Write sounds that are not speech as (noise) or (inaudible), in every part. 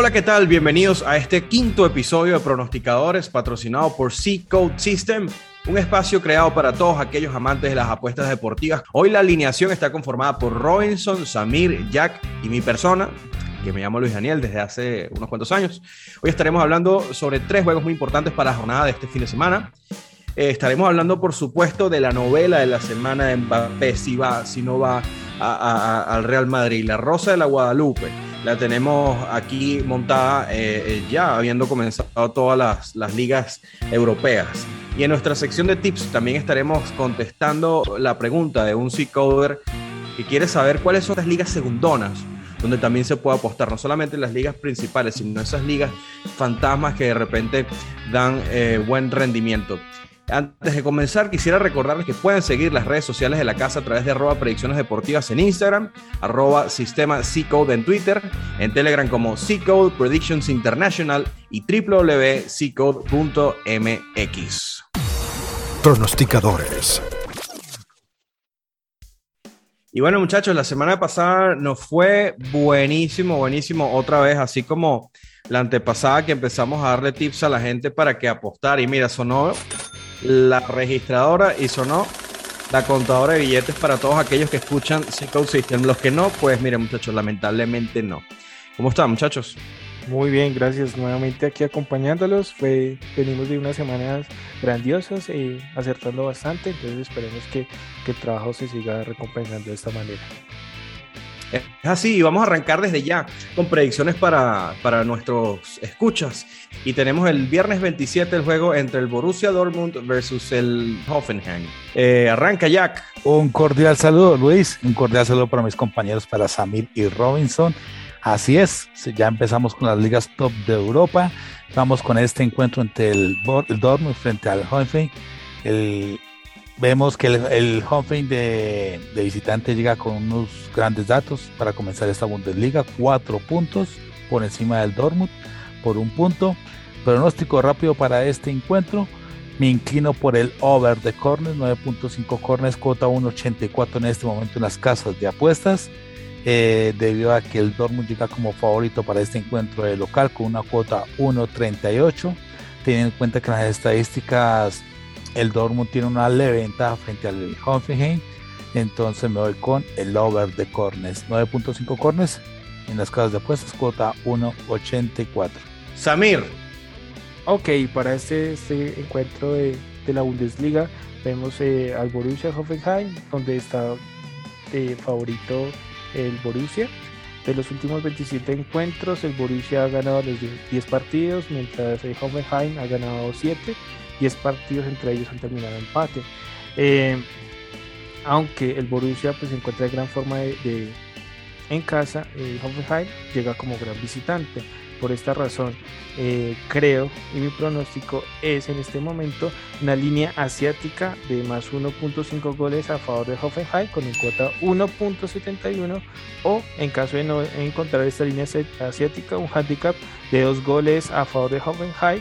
Hola, ¿qué tal? Bienvenidos a este quinto episodio de Pronosticadores patrocinado por C Code System, un espacio creado para todos aquellos amantes de las apuestas deportivas. Hoy la alineación está conformada por Robinson, Samir, Jack y mi persona, que me llamo Luis Daniel desde hace unos cuantos años. Hoy estaremos hablando sobre tres juegos muy importantes para la jornada de este fin de semana. Eh, estaremos hablando, por supuesto, de la novela de la semana de Mbappé, si va, si no va al Real Madrid, La Rosa de la Guadalupe la tenemos aquí montada eh, eh, ya habiendo comenzado todas las, las, ligas europeas. Y en nuestra sección de tips también estaremos contestando la pregunta de un C-Coder que quiere saber cuáles son las ligas segundonas, donde también se puede apostar, no solamente las ligas principales, sino esas ligas fantasmas que de repente dan eh, buen rendimiento. Antes de comenzar, quisiera recordarles que pueden seguir las redes sociales de la casa a través de arroba predicciones deportivas en Instagram, arroba sistema C-Code en Twitter, en Telegram como C-Code Predictions International y www.ccode.mx. Pronosticadores. Y bueno, muchachos, la semana pasada nos fue buenísimo, buenísimo otra vez, así como la antepasada que empezamos a darle tips a la gente para que apostar. Y mira, sonó la registradora y sonó la contadora de billetes para todos aquellos que escuchan C-Code System. Los que no, pues miren muchachos, lamentablemente no. ¿Cómo están muchachos? Muy bien, gracias nuevamente aquí acompañándolos. venimos de unas semanas grandiosas y acertando bastante, entonces esperemos que, que el trabajo se siga recompensando de esta manera. Es así, y vamos a arrancar desde ya con predicciones para, para nuestros escuchas. Y tenemos el viernes 27 el juego entre el Borussia Dortmund versus el Hoffenheim. Eh, arranca Jack. Un cordial saludo Luis, un cordial saludo para mis compañeros, para Samir y Robinson. Así es, ya empezamos con las ligas top de Europa. Vamos con este encuentro entre el, Dortmund frente al Hoffenheim. El Vemos que el, el de, visitante llega con unos grandes datos para comenzar esta Bundesliga, cuatro puntos por encima del Dortmund, por un punto. Pronóstico rápido para este encuentro. Me inclino por el over de corners, 9.5 corners, cuota 1.84 en este momento en las casas de apuestas. Eh, debido a que el Dortmund llega como favorito para este encuentro de local con una cuota 1.38. Teniendo en cuenta que las estadísticas el Dortmund tiene una leve ventaja frente al Hoffenheim. Entonces me voy con el over de cornes. 9.5 cornes en las casas de apuestas, cuota 1.84. Samir. Ok, para este, este encuentro de, la Bundesliga vemos eh, al Borussia Hoffenheim, donde está de favorito el Borussia. De los últimos 27 encuentros, el Borussia ha ganado los 10 partidos, mientras el Hoffenheim ha ganado 7 10 partidos entre ellos han terminado empate. Eh, aunque el Borussia pues, se encuentra en gran forma de, en casa, el Hoffenheim llega como gran visitante. Por esta razón, eh, creo y mi pronóstico es en este momento una línea asiática de más 1.5 goles a favor de Hoffenheim con un cuota 1.71 o en caso de no encontrar esta línea asiática un handicap de 2 goles a favor de Hoffenheim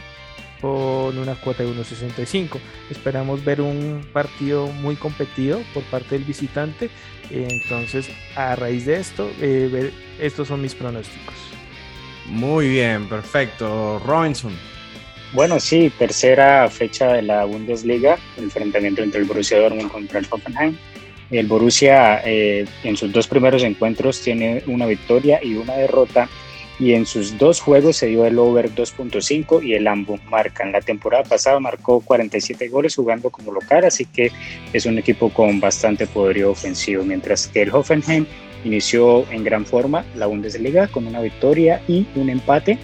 con una cuota de 1.65. Esperamos ver un partido muy competido por parte del visitante. Entonces, a raíz de esto, eh, estos son mis pronósticos. Muy bien, perfecto. Robinson. Bueno, sí, tercera fecha de la Bundesliga, el enfrentamiento entre el Borussia Dortmund contra el Hoffenheim. El Borussia eh, en sus dos primeros encuentros tiene una victoria y una derrota y en sus dos juegos se dio el over 2.5 y el AMBO marcan. La temporada pasada marcó 47 goles jugando como local, así que es un equipo con bastante poderío ofensivo, mientras que el Hoffenheim inició en gran forma la Bundesliga con una victoria y un empate.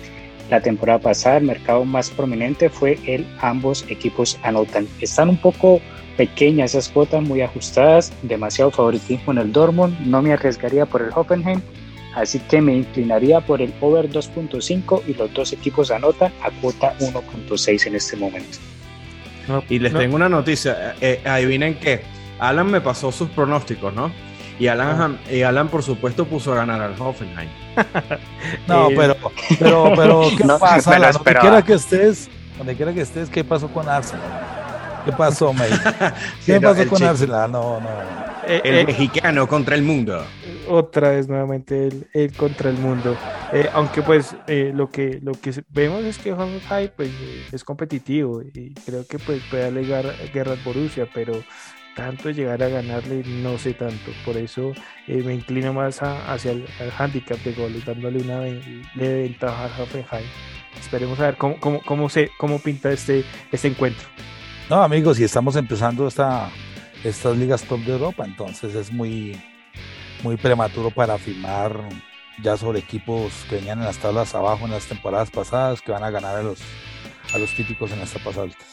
La temporada pasada el mercado más prominente fue el ambos equipos anotan. Están un poco pequeñas esas cuotas, muy ajustadas, demasiado favoritismo en el Dortmund, no me arriesgaría por el Hoffenheim Así que me inclinaría por el over 2.5 y los dos equipos anotan a cuota 1.6 en este momento. y les tengo una noticia. Eh, eh, adivinen qué. Alan me pasó sus pronósticos, ¿no? Y Alan, y Alan, por supuesto, puso a ganar al Hoffenheim. (laughs) no, pero, pero, pero, (laughs) ¿qué pasa? Donde quiera que estés, donde quiera que estés, ¿qué pasó con Arsenal? ¿Qué pasó, May? (laughs) ¿Qué pasó con Arsenal? No, no. El, mexicano contra el mundo. Otra vez nuevamente el, contra el mundo. Eh, aunque pues eh, lo que lo que vemos es que Hoffenheim pues eh, es competitivo y creo que pues puede alegar guerra al Borussia, pero tanto llegar a ganarle no sé tanto. Por eso me inclino más hacia el, handicap de goles, dándole una leve ventaja a Hoffenheim. Esperemos a ver cómo, cómo, cómo, se, cómo pinta este, este encuentro. No, amigos, y estamos empezando esta, estas ligas top de Europa, entonces es muy muy prematuro para afirmar ya sobre equipos que venían en las tablas abajo en las temporadas pasadas que van a ganar a los, a los típicos en las etapas altas.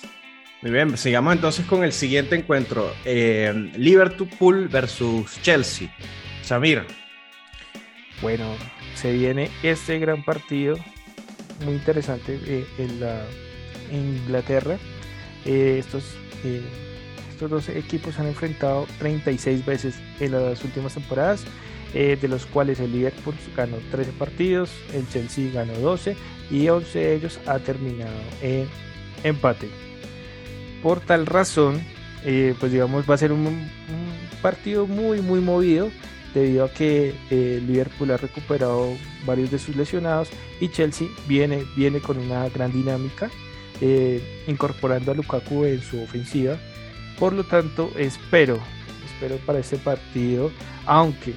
Muy bien, sigamos entonces con el siguiente encuentro. Eh, Liverpool versus Chelsea. Samir. Bueno, se viene este gran partido, muy interesante eh, en la Inglaterra. Eh, estos estos dos equipos han enfrentado 36 veces en las últimas temporadas, eh, de los cuales el Liverpool ganó 13 partidos, el Chelsea ganó 12 y 11 de ellos ha terminado en empate. Por tal razón, eh, pues digamos, va a ser un, partido muy, muy movido debido a que eh, Liverpool ha recuperado varios de sus lesionados y Chelsea viene, viene con una gran dinámica, incorporando a Lukaku en su ofensiva por lo tanto, espero, espero para este partido, aunque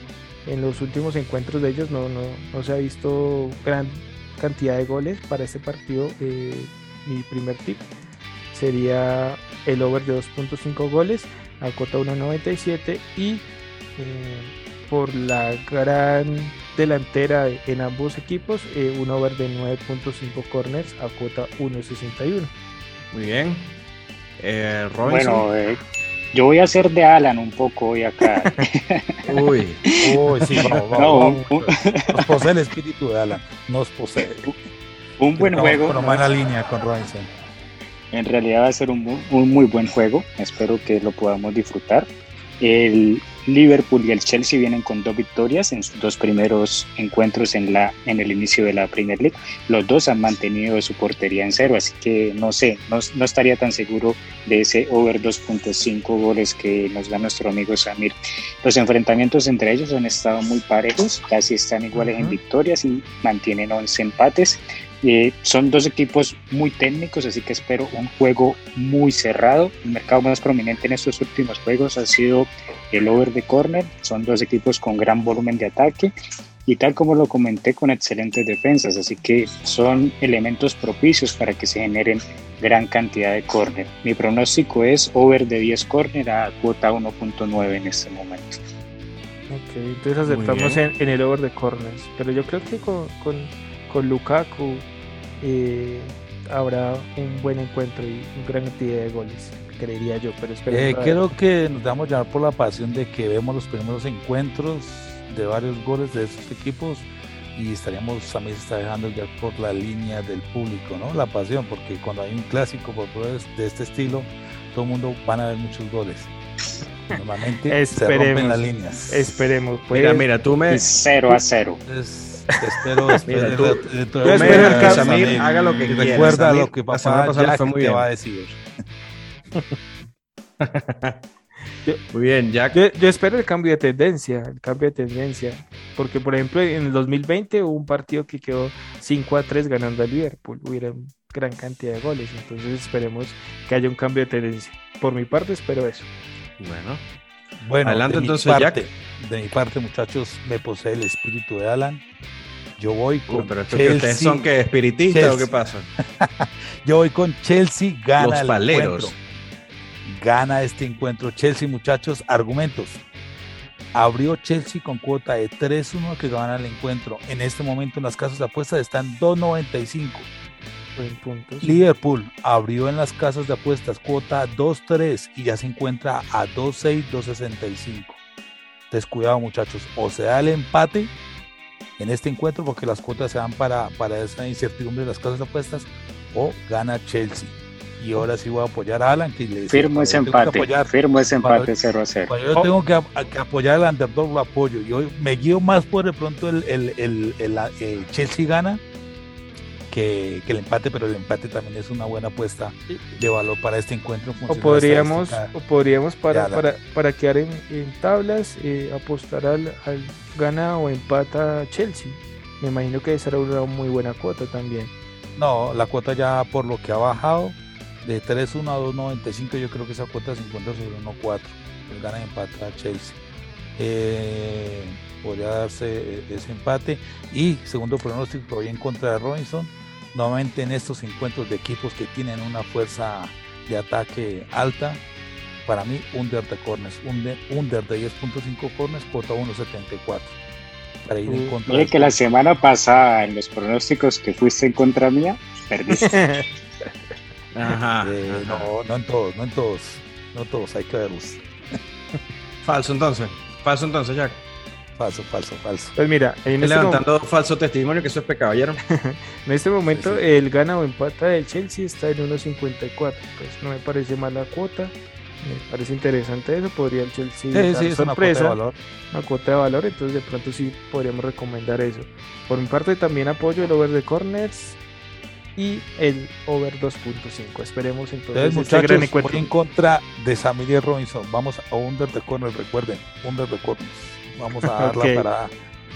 en los últimos encuentros de ellos no, no, se ha visto gran cantidad de goles para este partido. Eh, mi primer tip sería el over de 2.5 goles a cuota 1.97 y eh, por la gran delantera en ambos equipos, eh, un over de 9.5 corners a cuota 1.61. Muy bien, eh, bueno, eh, yo voy a hacer de Alan un poco hoy acá. (laughs) uy, uy, sí, vamos, vamos, Nos posee el espíritu de Alan, nos posee. Un buen juego. Con mala línea con Robinson. En realidad va a ser un, un muy buen juego. Espero que lo podamos disfrutar. El, Liverpool y el Chelsea vienen con dos victorias en sus dos primeros encuentros en, la, en el inicio de la Premier League. Los dos han mantenido su portería en cero, así que no sé, no, no estaría tan seguro de ese over 2.5 goles que nos da nuestro amigo Samir. Los enfrentamientos entre ellos han estado muy parejos, casi están iguales en victorias y mantienen 11 empates. Eh, son dos equipos muy técnicos, así que espero un juego muy cerrado. El mercado más prominente en estos últimos juegos ha sido el over de corner. Son dos equipos con gran volumen de ataque y tal como lo comenté con excelentes defensas, así que son elementos propicios para que se generen gran cantidad de corner. Mi pronóstico es over de 10 corner a cuota 1.9 en este momento. Ok, entonces aceptamos en, el over de corners, pero yo creo que con, con, con Lukaku eh, habrá un buen encuentro y una gran cantidad de goles, creería yo. Pero eh, creo que nos damos llamar por la pasión de que vemos los primeros encuentros de varios goles de estos equipos y estaríamos también está dejando ya por la línea del público, ¿no? La pasión, porque cuando hay un clásico por de este estilo, todo el mundo van a ver muchos goles. Normalmente (laughs) se rompen las líneas. Esperemos. Pues. Mira, mira, tú me. 0 a 0. Espero, espero, tú, espero que Samir haga lo que quiera. Recuerda lo que papá fue muy bien. te va a decir. (laughs) muy bien, Jack. Yo, yo, espero el cambio de tendencia, el cambio de tendencia. Porque, por ejemplo, en el 2020 hubo un partido que quedó 5 a 3 ganando a Liverpool. Hubiera gran cantidad de goles. Entonces esperemos que haya un cambio de tendencia. Por mi parte, espero eso. Bueno. Bueno, adelante entonces, Jack. De mi parte, muchachos, me posee el espíritu de Alan. Yo voy con. pero Chelsea, que ustedes son que espiritistas o qué pasa? (laughs) Yo voy con Chelsea, gana Los paleros. Gana este encuentro. Chelsea, muchachos, argumentos. Abrió Chelsea con cuota de 3-1 que gana el encuentro. En este momento en las casas de apuestas están 2.95. Liverpool abrió en las casas de apuestas cuota 2-3 y ya se encuentra a 2-6, 2-65. Descuidado muchachos, o se da el empate en este encuentro porque las cuotas se dan para, para esa incertidumbre de las casas de apuestas o gana Chelsea. Y ahora sí voy a apoyar a Alan. Que le firmo ese empate, firmo ese empate 0 a 0. yo tengo que, apoyar al underdog, lo apoyo. Yo me guío más por de pronto el, el, el, el Chelsea gana que, que el empate, pero el empate también es una buena apuesta de valor para este encuentro. en O podríamos, o podríamos para, para, para quedar en, en tablas, eh, apostar al, al gana o empata Chelsea. Me imagino que esa era una muy buena cuota también. No, la cuota ya por lo que ha bajado de 3.1 a 2.95, yo creo que esa cuota se encuentra sobre 1.4. El gana y empata a Chelsea. Eh, podría darse eh, ese empate. Y segundo pronóstico, voy en contra de Robinson. Nuevamente en estos encuentros de equipos que tienen una fuerza de ataque alta, para mí, under de corners. Under, under de 10.5 corners, cuota 1.74. Para ir en Uh, contra Mire de que la semana pasada en los pronósticos que fuiste en contra mía, perdiste. (laughs) Ajá. Eh, ajá. no, no en todos, no en todos, no todos, hay que verlos. Falso entonces. Falso entonces, Jack. Falso, falso, falso. Pues mira, en este, Levantando falso testimonio, que eso es pecado, ¿oyeron? (laughs) En este momento Sí, sí. el gana o empata del Chelsea está en 1.54. Pues no me parece mala cuota. Me parece interesante eso. Podría el Chelsea Sí, dar sí, es una cuota de sorpresa, valor. una cuota de valor. Entonces de pronto sí podríamos recomendar eso. Por mi parte también apoyo el over de corners y el over 2.5. Esperemos entonces Entonces, este gran encuentro. voy en contra de Samir Robinson. Vamos a under de corner, recuerden, under de corners. Vamos a (laughs) darla para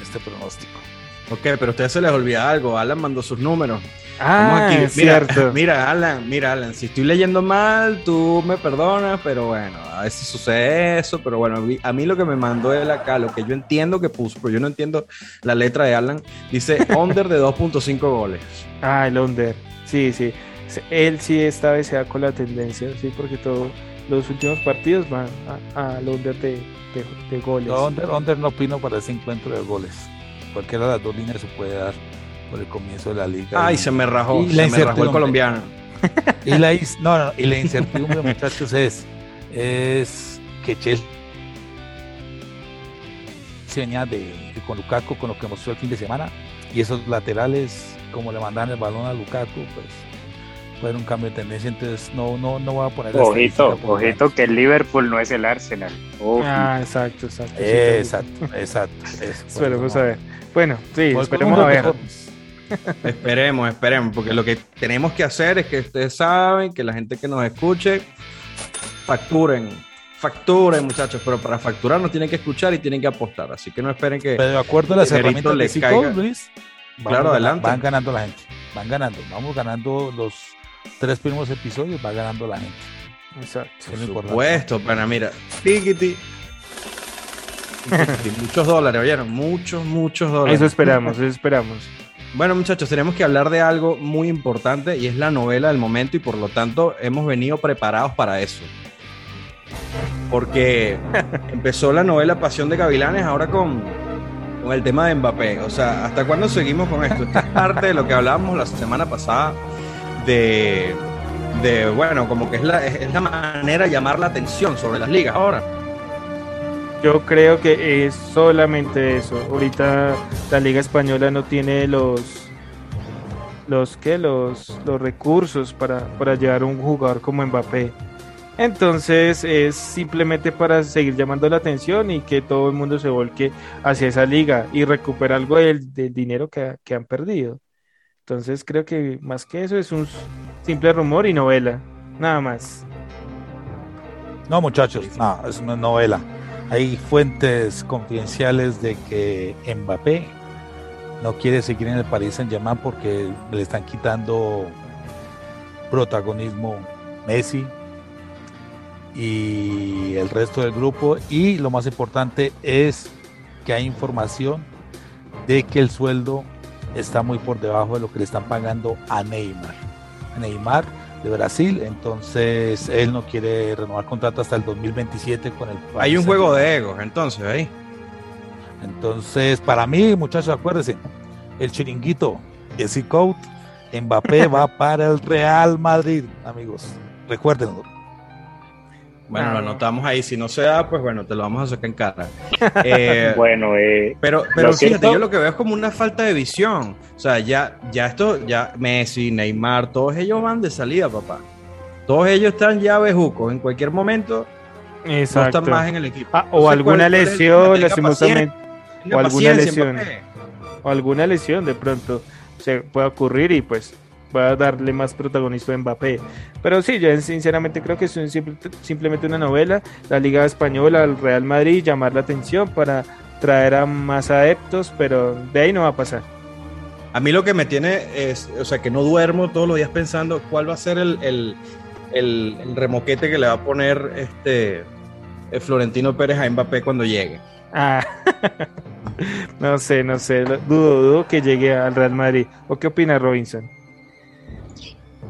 este pronóstico. Ok, pero a ustedes se les olvida algo. Alan mandó sus números. Ah, aquí. Mira, cierto. (laughs) mira, Alan, mira, Alan, si estoy leyendo mal, tú me perdonas, pero bueno, a veces sucede eso, pero bueno, a mí, lo que me mandó él acá, lo que yo entiendo que puso, pero yo no entiendo la letra de Alan, dice (laughs) under de 2.5 goles. Ah, el under. Sí, sí. Él sí esta vez se da con la tendencia, sí, porque todos los últimos partidos van a- al under de, de- de goles. No, under, under no opino para ese encuentro de goles. Cualquiera de las dos líneas se puede dar por el comienzo de la liga. Ay, Y- se me rajó, Y se la me rajó el incertidumbre. colombiano. Y la, no, no, y la incertidumbre, muchachos, es, es que Chelsea se venía de, de con Lukaku, con lo que mostró el fin de semana, y esos laterales, como le mandan el balón a Lukaku, pues fue un cambio de tendencia, entonces no, no, no voy a poner Ojito, por ojito que el Liverpool no es el Arsenal. Ojito. Ah, exacto, exacto. sí, Exacto, exacto. eso, (laughs) por Esperemos eso a no. ver. Bueno, sí, esperemos a ver. (laughs) Esperemos, esperemos, porque lo que tenemos que hacer es que ustedes saben, que la gente que nos escuche, facturen, facturen muchachos, pero para facturar no tienen que escuchar y tienen que apostar, así que no esperen que... Pero de acuerdo a las herramientas le de Zico, caiga. Luis, Claro, adelante. Van ganando la gente, van ganando, vamos ganando los tres primeros episodios, va ganando la gente. Exacto. Es Por supuesto, pero mira, tiquiti. (laughs) Tiquiti, muchos dólares, oyeron, muchos, muchos dólares. Eso esperamos, eso esperamos. Bueno, muchachos, tenemos que hablar de algo muy importante y es la novela del momento y por lo tanto hemos venido preparados para eso. Porque (laughs) empezó la novela Pasión de Gavilanes ahora con, con el tema de Mbappé. O sea, ¿hasta cuándo seguimos con esto? Esta es parte de lo que hablábamos la semana pasada de, de bueno, como que es la, es la manera de llamar la atención sobre las ligas ahora. Yo creo que es solamente eso. Ahorita la Liga Española no tiene los los los, los recursos para, para llevar un jugador como Mbappé. Entonces es simplemente para seguir llamando la atención y que todo el mundo se volque hacia esa liga y recupere algo del, del dinero que, que han perdido. Entonces creo que más que eso es un simple rumor y novela, nada más. No, muchachos, no, es una novela. Hay fuentes confidenciales de que Mbappé no quiere seguir en el Paris Saint Germain porque le están quitando protagonismo Messi y el resto del grupo. Y lo más importante es que hay información de que el sueldo está muy por debajo de lo que le están pagando a Neymar. A Neymar de Brasil, entonces él no quiere renovar contrato hasta el 2027 con el Hay un juego de egos, entonces, ahí. Entonces, para mí, muchachos, acuérdense, el chiringuito, ese Coat, Mbappé (laughs) va para el Real Madrid, amigos. Recuérdenlo. Bueno, lo anotamos ahí. Si no se da, pues bueno, te lo vamos a sacar en cara. (laughs) Eh, Bueno, eh, Pero, pero fíjate, yo lo que veo es como una falta de visión. O sea, ya, ya esto, ya Messi, Neymar, todos ellos van de salida, papá. Todos ellos están ya bejucos. En cualquier momento no Exacto. están más en el equipo. Ah, o Entonces, alguna ¿cuál- cuál es el lesión, lastimosamente. o alguna lesión. O alguna lesión de pronto. se pueda ocurrir y pues pueda darle más protagonismo a Mbappé. Pero sí, yo sinceramente creo que es simplemente una novela, la Liga Española, el Real Madrid, llamar la atención para traer a más adeptos, pero de ahí no va a pasar. A mí lo que me tiene es, o sea, que no duermo todos los días pensando cuál va a ser el, el, el, remoquete que le va a poner este Florentino Pérez a Mbappé cuando llegue. Ah, (laughs) no sé, no sé, dudo, dudo que llegue al Real Madrid. ¿O qué opina Robinson?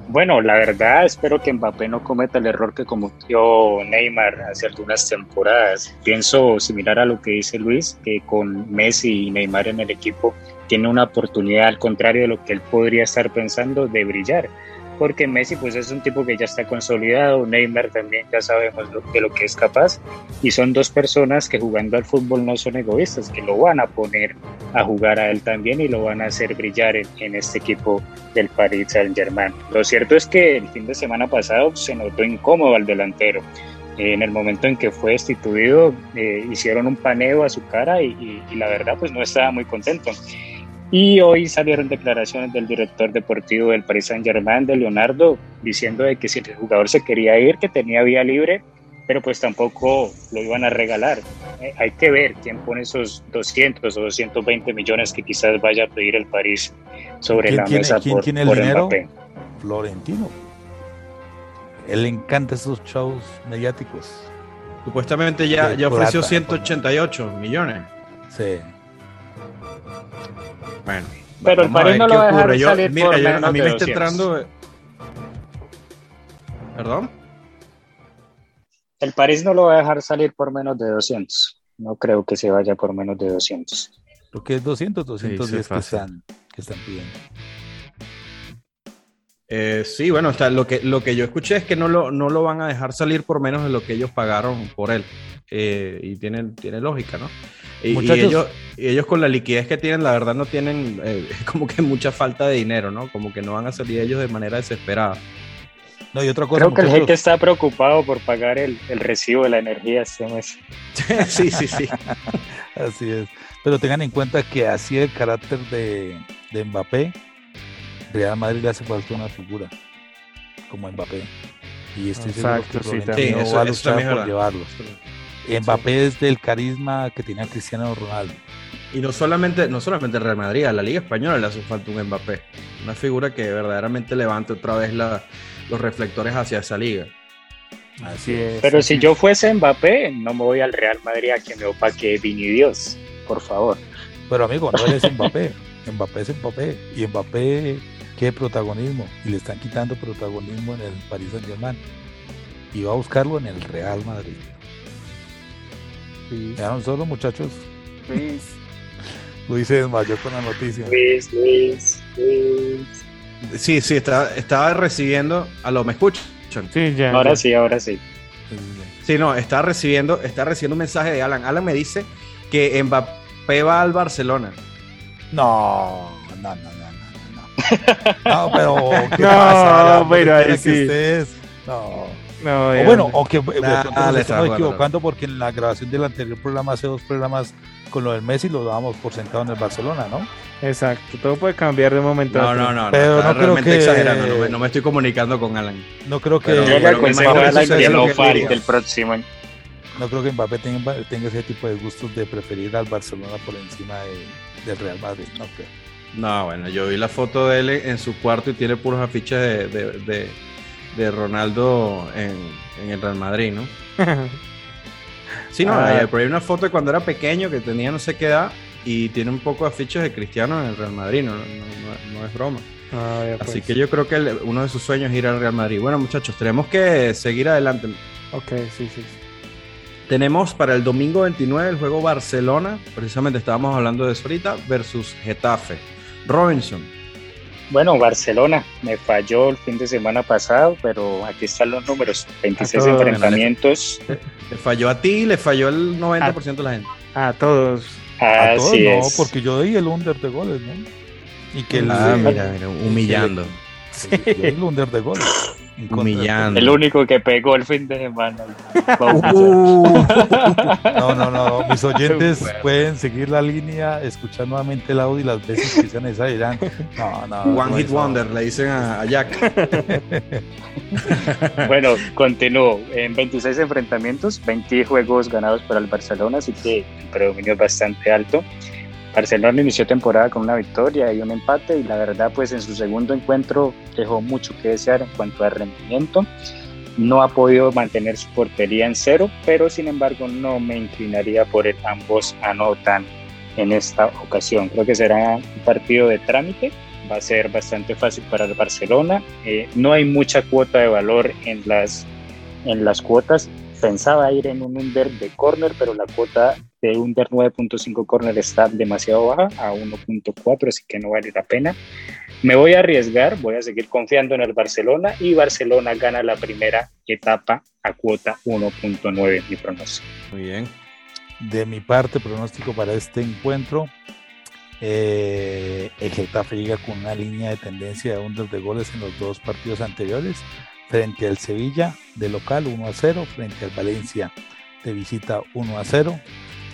Bueno, la verdad espero que Mbappé no cometa el error que cometió Neymar hace algunas temporadas. Pienso similar a lo que dice Luis, que con Messi y Neymar en el equipo tiene una oportunidad, al contrario de lo que él podría estar pensando, de brillar porque Messi pues es un tipo que ya está consolidado, Neymar también ya sabemos de lo que es capaz y son dos personas que jugando al fútbol no son egoístas, que lo van a poner a jugar a él también y lo van a hacer brillar en, este equipo del Paris Saint Germain. Lo cierto es que el fin de semana pasado se notó incómodo al delantero. En el momento en que fue destituido, eh, hicieron un paneo a su cara y, y la verdad pues no estaba muy contento. Y hoy salieron declaraciones del director deportivo del Paris Saint Germain, de Leonardo, diciendo de que si el jugador se quería ir, que tenía vía libre, pero pues tampoco lo iban a regalar. Eh, hay que ver quién pone esos 200 o 220 millones que quizás vaya a pedir el París sobre la mesa ¿quién tiene el dinero? Florentino. Él le encanta esos shows mediáticos. Supuestamente ya, ya ofreció 188 millones. Sí. Bueno, pero el París no lo va a dejar salir por menos a mí me está entrando. ¿Perdón? El París no lo va a dejar salir por menos de 200. No creo que se vaya por menos de 200. Lo que es 200, 210 que, están, que están pidiendo. Eh, sí, bueno, está, lo, que, lo que yo escuché es que no lo, no lo van a dejar salir por menos de lo que ellos pagaron por él. Eh, y tiene, tiene lógica, ¿no? Y, ellos, ellos, con la liquidez que tienen, la verdad no tienen eh, (laughs) como que mucha falta de dinero, ¿no? Como que no van a salir ellos de manera desesperada. No, y otra cosa. Creo que el jeque está preocupado por pagar el, el recibo de la energía este mes. (laughs) sí, sí, sí. (laughs) así es. Pero tengan en cuenta que así el carácter de, de Mbappé, Real Madrid le hace falta una figura como Mbappé. Y estoy Exacto, seguro que sí, eso, va a luchar por llevarlos. Mbappé es del carisma que tenía Cristiano Ronaldo. Y no solamente, no solamente el Real Madrid, a la Liga Española le hace falta un Mbappé. Una figura que verdaderamente levante otra vez los reflectores hacia esa liga. Así es. Pero si yo fuese Mbappé, no me voy al Real Madrid a que me opaque Vini Dios, por favor. Pero amigo, no eres Mbappé. Mbappé es Mbappé. Y Mbappé, ¿qué protagonismo? Y le están quitando protagonismo en el Paris Saint Germain. Y va a buscarlo en el Real Madrid. ¿Ya solo, muchachos? Luis. (laughs) Luis se desmayó con la noticia. Luis, Luis, Luis. Sí, sí, estaba, estaba recibiendo. ¿A lo me escuchan? Sí, ya. Ahora sí, ahora sí. Sí, no, está recibiendo, está recibiendo un mensaje de Alan. Alan me dice que Mbappé va al Barcelona. No, no, no, (laughs) no, pero ¿qué no, pasa? pero ahí sí. No. No, o bueno, o que nah, le estamos equivocando porque en la grabación del anterior programa, hace dos programas con lo del Messi, lo dábamos por sentado en el Barcelona, ¿no? Exacto, todo puede cambiar de momento no, No, no, pero no, creo que... exagerando, no me, no me, estoy comunicando con Alan. No creo que... Pero, yo le aconsejo a Alan que no falte el próximo No creo que Mbappé tenga, tenga, ese tipo de gustos de preferir al Barcelona por encima de, del Real Madrid, no creo. No, bueno, yo vi la foto de él en su cuarto y tiene puros afiches de, de de Ronaldo en, el Real Madrid, ¿no? (laughs) sí, no, ah. hay, una foto de cuando era pequeño que tenía no sé qué edad y tiene un poco de afiches de Cristiano en el Real Madrid, no, no, es broma. Ah, Así pues. que yo creo que uno de sus sueños es ir al Real Madrid. Bueno, muchachos, tenemos que seguir adelante. Ok, sí, sí. Tenemos para el domingo 29 el juego Barcelona, precisamente estábamos hablando de eso ahorita, versus Getafe. Robinson, bueno, Barcelona me falló el fin de semana pasado, pero aquí están los números: 26 enfrentamientos. Le, falló a ti, le falló el 90% de la gente. A todos. a todos no, porque yo di el under de goles, ¿no? Y que ah, mira, mira, humillando. el, el under de goles. Humillando. El único que pegó el fin de semana. (laughs) Uh. no, no, no. Mis oyentes pueden seguir la línea, escuchar nuevamente el audio y las veces que sean necesarias dirán, no, no. One Hit Wonder, le dicen a, a Jack. (laughs) bueno, continúo. En 26 enfrentamientos, 20 juegos ganados para el Barcelona, así que el predominio es bastante alto. Barcelona inició temporada con una victoria y un empate y la verdad pues en su segundo encuentro dejó mucho que desear en cuanto a rendimiento. No ha podido mantener su portería en cero, pero sin embargo no me inclinaría por el ambos anotan en esta ocasión. Creo que será un partido de trámite, va a ser bastante fácil para el Barcelona. Eh, no hay mucha cuota de valor en las, en las cuotas. Pensaba ir en un under de corner, pero la cuota de under 9.5 corner está demasiado baja, a 1.4, así que no vale la pena. Me voy a arriesgar, voy a seguir confiando en el Barcelona y Barcelona gana la primera etapa a cuota 1.9, mi pronóstico. Muy bien. De mi parte, pronóstico para este encuentro, eh, el Getafe llega con una línea de tendencia de under de goles en los dos partidos anteriores, frente al Sevilla de local 1 a 0, frente al Valencia de visita 1 a 0.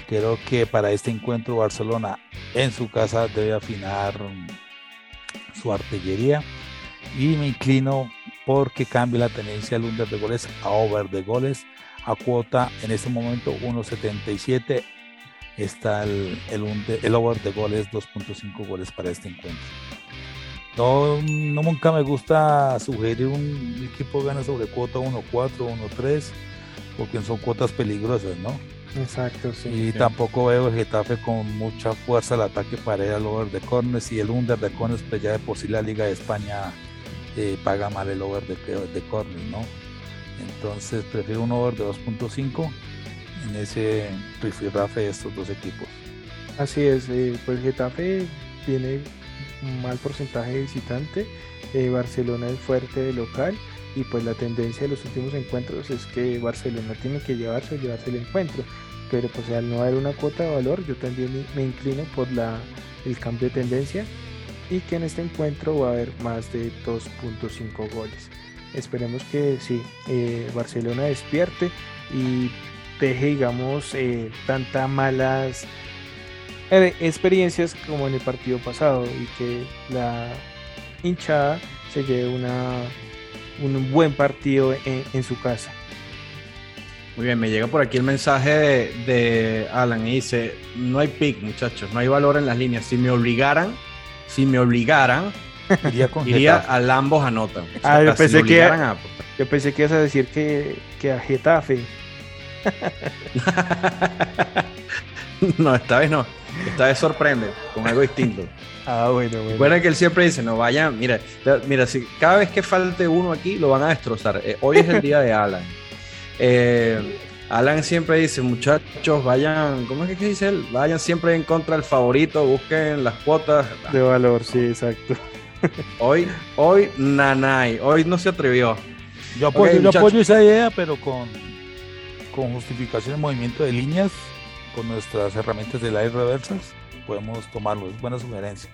Creo que para este encuentro Barcelona en su casa debe afinar su artillería y me inclino porque cambie la tendencia al under de goles a over de goles a cuota en este momento 1.77 está el, el, over de goles 2.5 goles para este encuentro. No, no, nunca me gusta sugerir un equipo gana sobre cuota 1-4, 1-3, porque son cuotas peligrosas, ¿no? Exacto, sí. Y tampoco veo el Getafe con mucha fuerza al ataque para ir al over de corners y el under de corners, pues ya de por sí la Liga de España eh, paga mal el over de, de corners, ¿no? Entonces prefiero un over de 2.5 en ese rifirrafe de estos dos equipos. Así es, eh, pues Getafe tiene mal porcentaje de visitante, eh, Barcelona es fuerte de local y pues la tendencia de los últimos encuentros es que Barcelona tiene que llevarse o llevarse el encuentro, pero pues al no haber una cuota de valor yo también me inclino por la, el cambio de tendencia y que en este encuentro va a haber más de 2.5 goles. Esperemos que sí, eh, Barcelona despierte y deje, digamos, eh, tantas malas experiencias como en el partido pasado y que la hinchada se lleve una, un buen partido en, su casa. Muy bien, me llega por aquí el mensaje de, Alan y dice, no hay pick muchachos, no hay valor en las líneas. Si me obligaran, si me obligaran, (laughs) iría, con iría al ambos anotan. ah, yo pensé, que, yo pensé que ibas a decir que, que a Getafe. (laughs) no, esta vez no. Esta vez sorprende con algo distinto. (laughs) Ah, bueno, bueno. Recuerda que él siempre dice, no vayan, mira, mira, si cada vez que falte uno aquí lo van a destrozar. Eh, hoy es el día de Alan. (laughs) Eh, Alan siempre dice, muchachos, vayan, ¿cómo es que dice él? Vayan siempre en contra del favorito, busquen las cuotas. De valor, sí, exacto. (laughs) Hoy, hoy, nanay, hoy no se atrevió. Yo apoyo, yo apoyo esa idea, pero con con justificación en movimiento de líneas, con nuestras herramientas de live reversals, podemos tomarlo. Es buena sugerencia.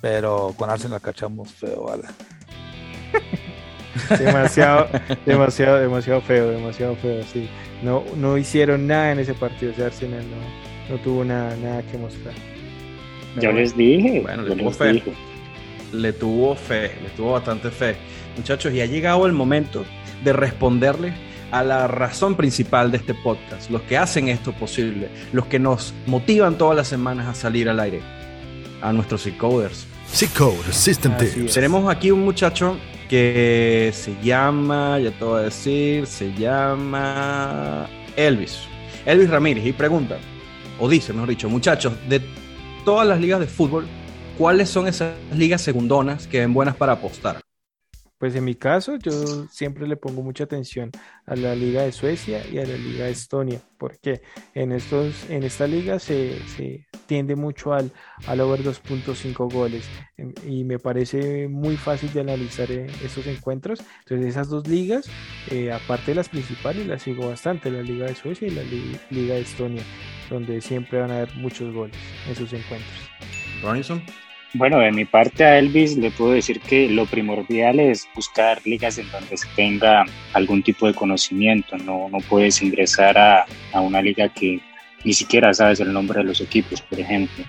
Pero con Arsenal cachamos feo, ¿vale? (laughs) demasiado, demasiado, demasiado feo, demasiado feo, sí. No, no hicieron nada en ese partido, o Arsenal no, no tuvo nada, nada que mostrar. Yo les dije, bueno, le tuvo fe. Le tuvo fe, le tuvo bastante fe. Muchachos, y ha llegado el momento de responderle a la razón principal de este podcast, los que hacen esto posible, los que nos motivan todas las semanas a salir al aire, a nuestros C-Coders. C-Code System Tenemos aquí un muchacho que se llama, ya te voy a decir, se llama Elvis. Elvis Ramírez y pregunta, o dice, mejor dicho, muchachos, de todas las ligas de fútbol, ¿cuáles son esas ligas segundonas que ven buenas para apostar? Pues en mi caso, yo siempre le pongo mucha atención a la Liga de Suecia y a la Liga de Estonia, porque en, estos, en esta liga se, tiende mucho al, al over 2.5 goles em, y me parece muy fácil de analizar eh, esos encuentros. Entonces, esas dos ligas, eh, aparte de las principales, las sigo bastante: la Liga de Suecia y la Liga de Estonia, donde siempre van a haber muchos goles en sus encuentros. Robinson. Bueno, de mi parte a Elvis le puedo decir que lo primordial es buscar ligas en donde se tenga algún tipo de conocimiento. No, no puedes ingresar a, a una liga que ni siquiera sabes el nombre de los equipos, por ejemplo.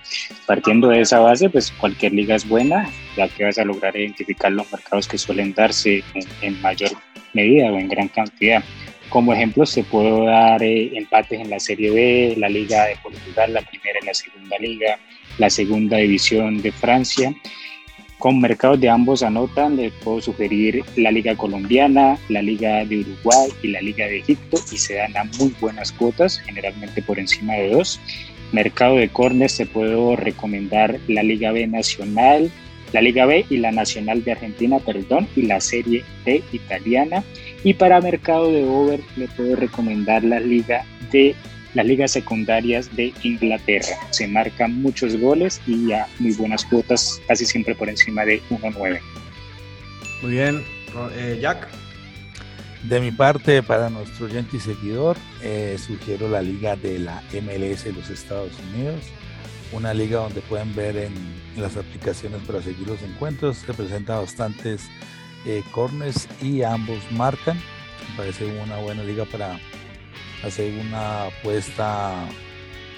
Partiendo de esa base, pues cualquier liga es buena, ya que vas a lograr identificar los mercados que suelen darse en, en mayor medida o en gran cantidad. Como ejemplo, se puede dar eh, empates en la Serie B, la Liga de Portugal, la primera y la segunda liga, la segunda división de Francia. Con mercados de ambos anotan, les puedo sugerir la Liga Colombiana, la Liga de Uruguay y la Liga de Egipto y se dan a muy buenas cuotas, generalmente por encima de dos. Mercado de corners te puedo recomendar la Liga B Nacional, la Liga B y la Nacional de Argentina, perdón, y la Serie D italiana. Y para mercado de over le puedo recomendar la Liga de las ligas secundarias de Inglaterra. Se marcan muchos goles y a muy buenas cuotas, casi siempre por encima de 1.9. Muy bien, eh, Jack. De mi parte, para nuestro oyente y seguidor, eh, sugiero la liga de la MLS de los Estados Unidos, una liga donde pueden ver en, en las aplicaciones para seguir los encuentros, se presenta bastantes eh, corners y ambos marcan. Me parece una buena liga para hacer una apuesta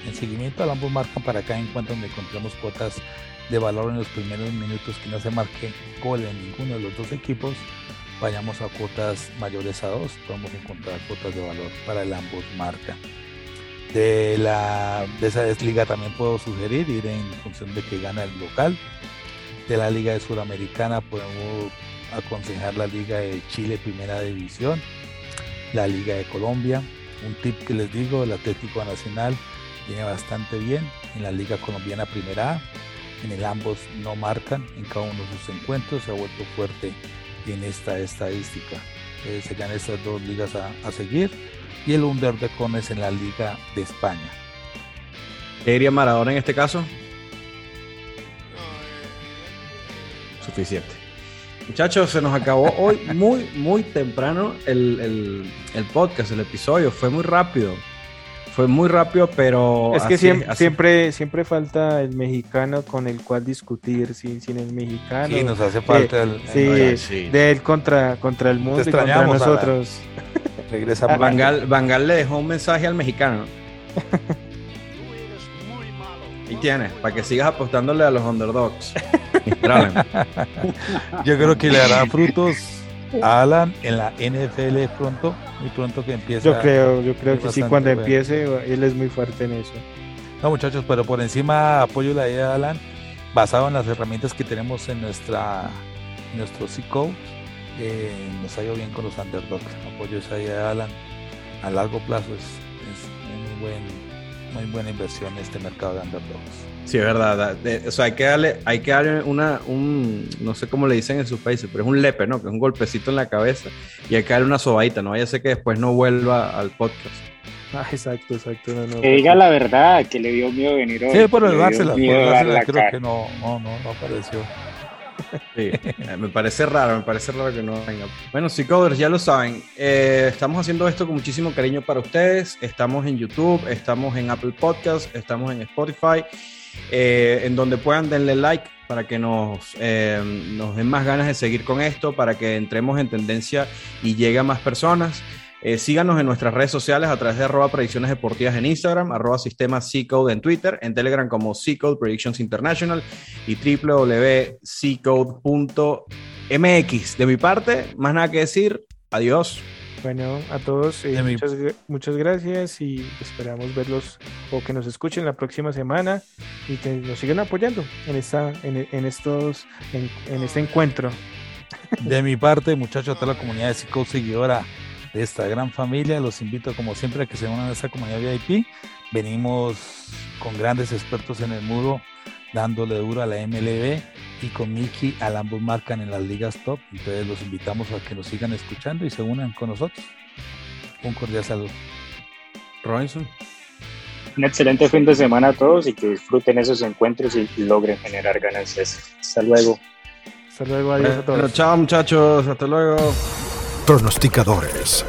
en seguimiento. Ambos marcan para cada encuentro donde encontremos cuotas de valor en los primeros minutos que no se marque gol en ninguno de los dos equipos. Vayamos a cuotas mayores a dos, podemos encontrar cuotas de valor para el ambos marca. De, la, de esa liga también puedo sugerir ir en función de que gana el local. De la liga de Suramericana podemos aconsejar la liga de Chile Primera División, la liga de Colombia, un tip que les digo, el Atlético Nacional viene bastante bien en la Liga Colombiana Primera A. En el ambos no marcan en cada uno de sus encuentros, se ha vuelto fuerte en esta estadística. Eh, serían estas dos ligas a, a, seguir y el Under de Cones en la Liga de España. ¿Qué diría Maradona en este caso? Suficiente. Muchachos, se nos acabó hoy muy, muy temprano el, el, el, podcast, el episodio. Fue muy rápido. Fue muy rápido, pero. Es que así, siempre, así... siempre, siempre, falta el mexicano con el cual discutir sin, sin el mexicano. Sí, nos hace falta el. Sí, el, sí. de él contra, contra el mundo y contra nosotros. Regresa a Bangal, Bangal le dejó un mensaje al mexicano. (laughs) Ahí tienes, para que sigas apostándole a los underdogs. (laughs) Yo creo que le dará frutos a Alan en la NFL pronto, muy pronto que empiece. Yo creo, yo creo que sí, cuando bueno. empiece, él es muy fuerte en eso. No, muchachos, pero por encima apoyo la idea de Alan, basado en las herramientas que tenemos en nuestra en nuestro C-Code. Eh, nos ha ido bien con los underdogs. Apoyo esa idea de Alan. A largo plazo es, es muy, buen, muy buena inversión este mercado de underdogs. Sí, es verdad. O sea, hay que darle, hay que darle una, un, no sé cómo le dicen en su país, pero es un lepe, ¿no? Que es un golpecito en la cabeza y hay que darle una sobadita, ¿no? Vaya a ser que después no vuelva al podcast. Ah, exacto, exacto. No, no, que diga la verdad, que le dio miedo venir hoy. Sí, por el dársela, por el dársela creo cara. que no, no, no, no apareció. Sí, me parece raro, me parece raro que no venga. Bueno, sí, coders, ya lo saben. Eh, estamos haciendo esto con muchísimo cariño para ustedes. Estamos en YouTube, estamos en Apple Podcast, estamos en Spotify. Eh, en donde puedan denle like para que nos, eh, nos den más ganas de seguir con esto, para que entremos en tendencia y llegue a más personas. Eh, síganos en nuestras redes sociales a través de arroba predicciones deportivas en Instagram, arroba sistema C-Code en Twitter, en Telegram como C-Code Predictions International y www.ccode.mx. De mi parte, más nada que decir, adiós. Bueno, a todos eh, muchas, muchas gracias y esperamos verlos o que nos escuchen la próxima semana y que nos sigan apoyando en esta, en, en estos, en, en, este encuentro. De mi parte, muchachos, a toda la comunidad de Psico seguidora de esta gran familia, los invito como siempre a que se unan a esta comunidad VIP. Venimos con grandes expertos en el muro dándole duro a la MLB y con Miki al ambos marcan en las ligas top. Entonces los invitamos a que nos sigan escuchando y se unan con nosotros. Un cordial saludo. Robinson. Un excelente fin de semana a todos y que disfruten esos encuentros y logren generar ganancias. Hasta luego. Hasta luego, adiós a todos. Bueno, chao muchachos, hasta luego. Pronosticadores